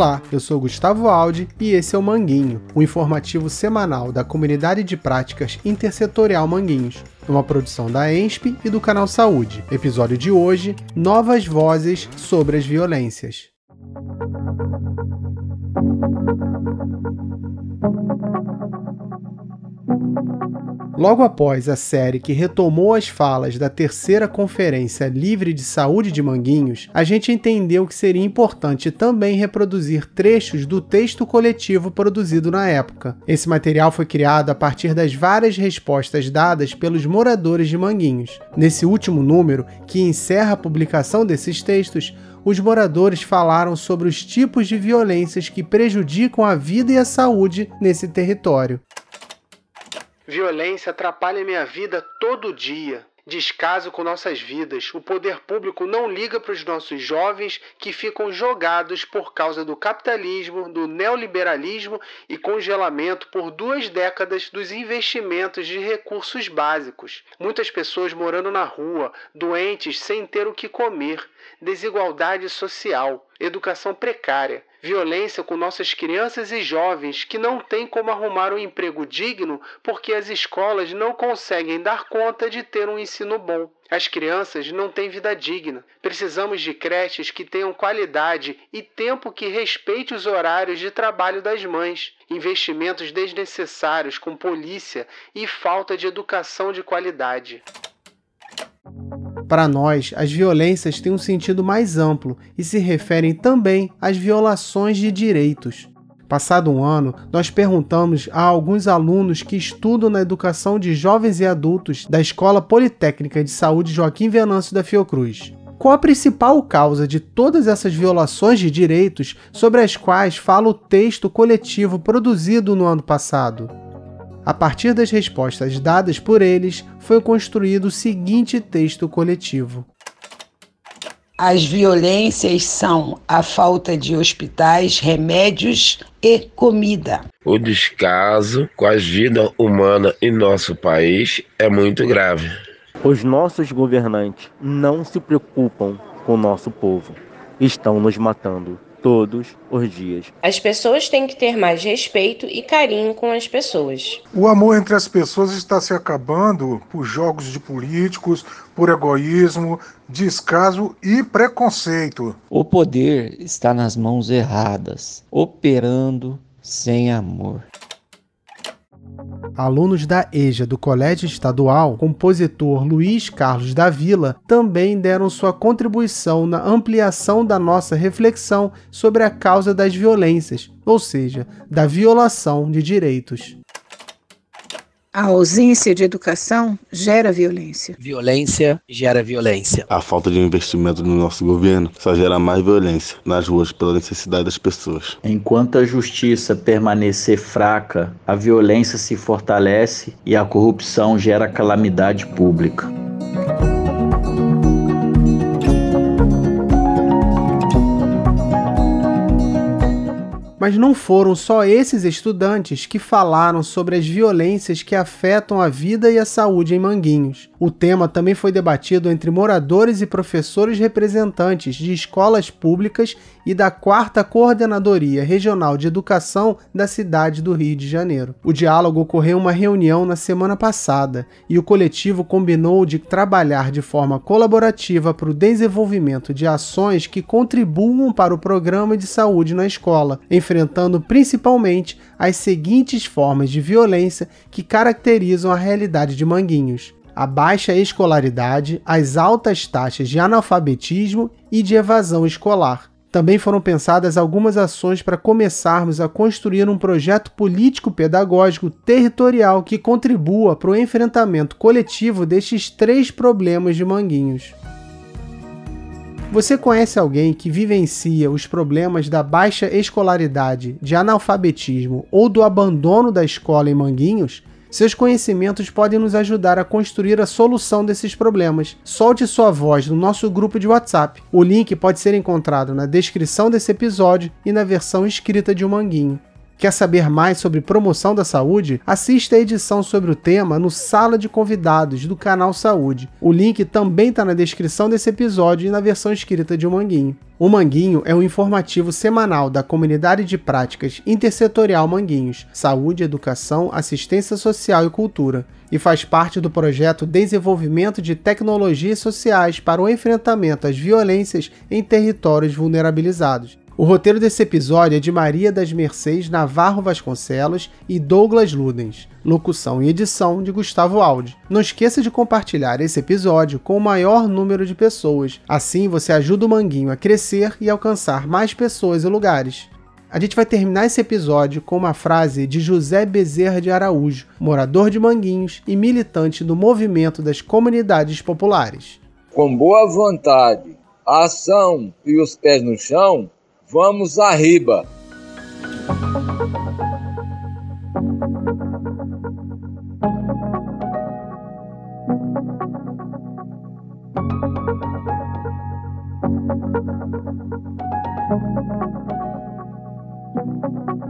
Olá, eu sou Gustavo Aldi e esse é o Manguinho, o um informativo semanal da Comunidade de Práticas Intersetorial Manguinhos, uma produção da ENSP e do Canal Saúde. Episódio de hoje: Novas Vozes sobre as Violências. Logo após a série que retomou as falas da terceira Conferência Livre de Saúde de Manguinhos, a gente entendeu que seria importante também reproduzir trechos do texto coletivo produzido na época. Esse material foi criado a partir das várias respostas dadas pelos moradores de Manguinhos. Nesse último número, que encerra a publicação desses textos, os moradores falaram sobre os tipos de violências que prejudicam a vida e a saúde nesse território. Violência atrapalha minha vida todo dia. Descaso com nossas vidas. O poder público não liga para os nossos jovens que ficam jogados por causa do capitalismo, do neoliberalismo e congelamento por duas décadas dos investimentos de recursos básicos. Muitas pessoas morando na rua, doentes sem ter o que comer, desigualdade social, educação precária violência com nossas crianças e jovens que não têm como arrumar um emprego digno porque as escolas não conseguem dar conta de ter um ensino bom. As crianças não têm vida digna. Precisamos de creches que tenham qualidade e tempo que respeite os horários de trabalho das mães. Investimentos desnecessários com polícia e falta de educação de qualidade. Para nós, as violências têm um sentido mais amplo e se referem também às violações de direitos. Passado um ano, nós perguntamos a alguns alunos que estudam na educação de jovens e adultos da Escola Politécnica de Saúde Joaquim Venâncio da Fiocruz. Qual a principal causa de todas essas violações de direitos sobre as quais fala o texto coletivo produzido no ano passado? A partir das respostas dadas por eles, foi construído o seguinte texto coletivo. As violências são a falta de hospitais, remédios e comida. O descaso com a vida humana em nosso país é muito grave. Os nossos governantes não se preocupam com o nosso povo. Estão nos matando todos os dias. As pessoas têm que ter mais respeito e carinho com as pessoas. O amor entre as pessoas está se acabando por jogos de políticos, por egoísmo, descaso e preconceito. O poder está nas mãos erradas, operando sem amor. Alunos da EJA do Colégio Estadual, compositor Luiz Carlos da Vila também deram sua contribuição na ampliação da nossa reflexão sobre a causa das violências, ou seja, da violação de direitos. A ausência de educação gera violência. Violência gera violência. A falta de investimento no nosso governo só gera mais violência nas ruas pela necessidade das pessoas. Enquanto a justiça permanecer fraca, a violência se fortalece e a corrupção gera calamidade pública. Mas não foram só esses estudantes que falaram sobre as violências que afetam a vida e a saúde em Manguinhos. O tema também foi debatido entre moradores e professores representantes de escolas públicas e da quarta Coordenadoria Regional de Educação da cidade do Rio de Janeiro. O diálogo ocorreu em uma reunião na semana passada e o coletivo combinou de trabalhar de forma colaborativa para o desenvolvimento de ações que contribuam para o programa de saúde na escola, enfrentando principalmente as seguintes formas de violência que caracterizam a realidade de Manguinhos: a baixa escolaridade, as altas taxas de analfabetismo e de evasão escolar. Também foram pensadas algumas ações para começarmos a construir um projeto político-pedagógico territorial que contribua para o enfrentamento coletivo destes três problemas de Manguinhos. Você conhece alguém que vivencia os problemas da baixa escolaridade, de analfabetismo ou do abandono da escola em Manguinhos? Seus conhecimentos podem nos ajudar a construir a solução desses problemas. Solte sua voz no nosso grupo de WhatsApp. O link pode ser encontrado na descrição desse episódio e na versão escrita de um manguinho. Quer saber mais sobre promoção da saúde? Assista a edição sobre o tema no Sala de Convidados do canal Saúde. O link também está na descrição desse episódio e na versão escrita de O Manguinho. O Manguinho é um informativo semanal da Comunidade de Práticas Intersetorial Manguinhos, Saúde, Educação, Assistência Social e Cultura, e faz parte do projeto Desenvolvimento de Tecnologias Sociais para o Enfrentamento às Violências em Territórios Vulnerabilizados. O roteiro desse episódio é de Maria das Mercês Navarro Vasconcelos e Douglas Ludens. Locução e edição de Gustavo Aldi. Não esqueça de compartilhar esse episódio com o maior número de pessoas. Assim você ajuda o Manguinho a crescer e alcançar mais pessoas e lugares. A gente vai terminar esse episódio com uma frase de José Bezerra de Araújo, morador de Manguinhos e militante do movimento das comunidades populares. Com boa vontade, ação e os pés no chão, Vamos arriba! Thank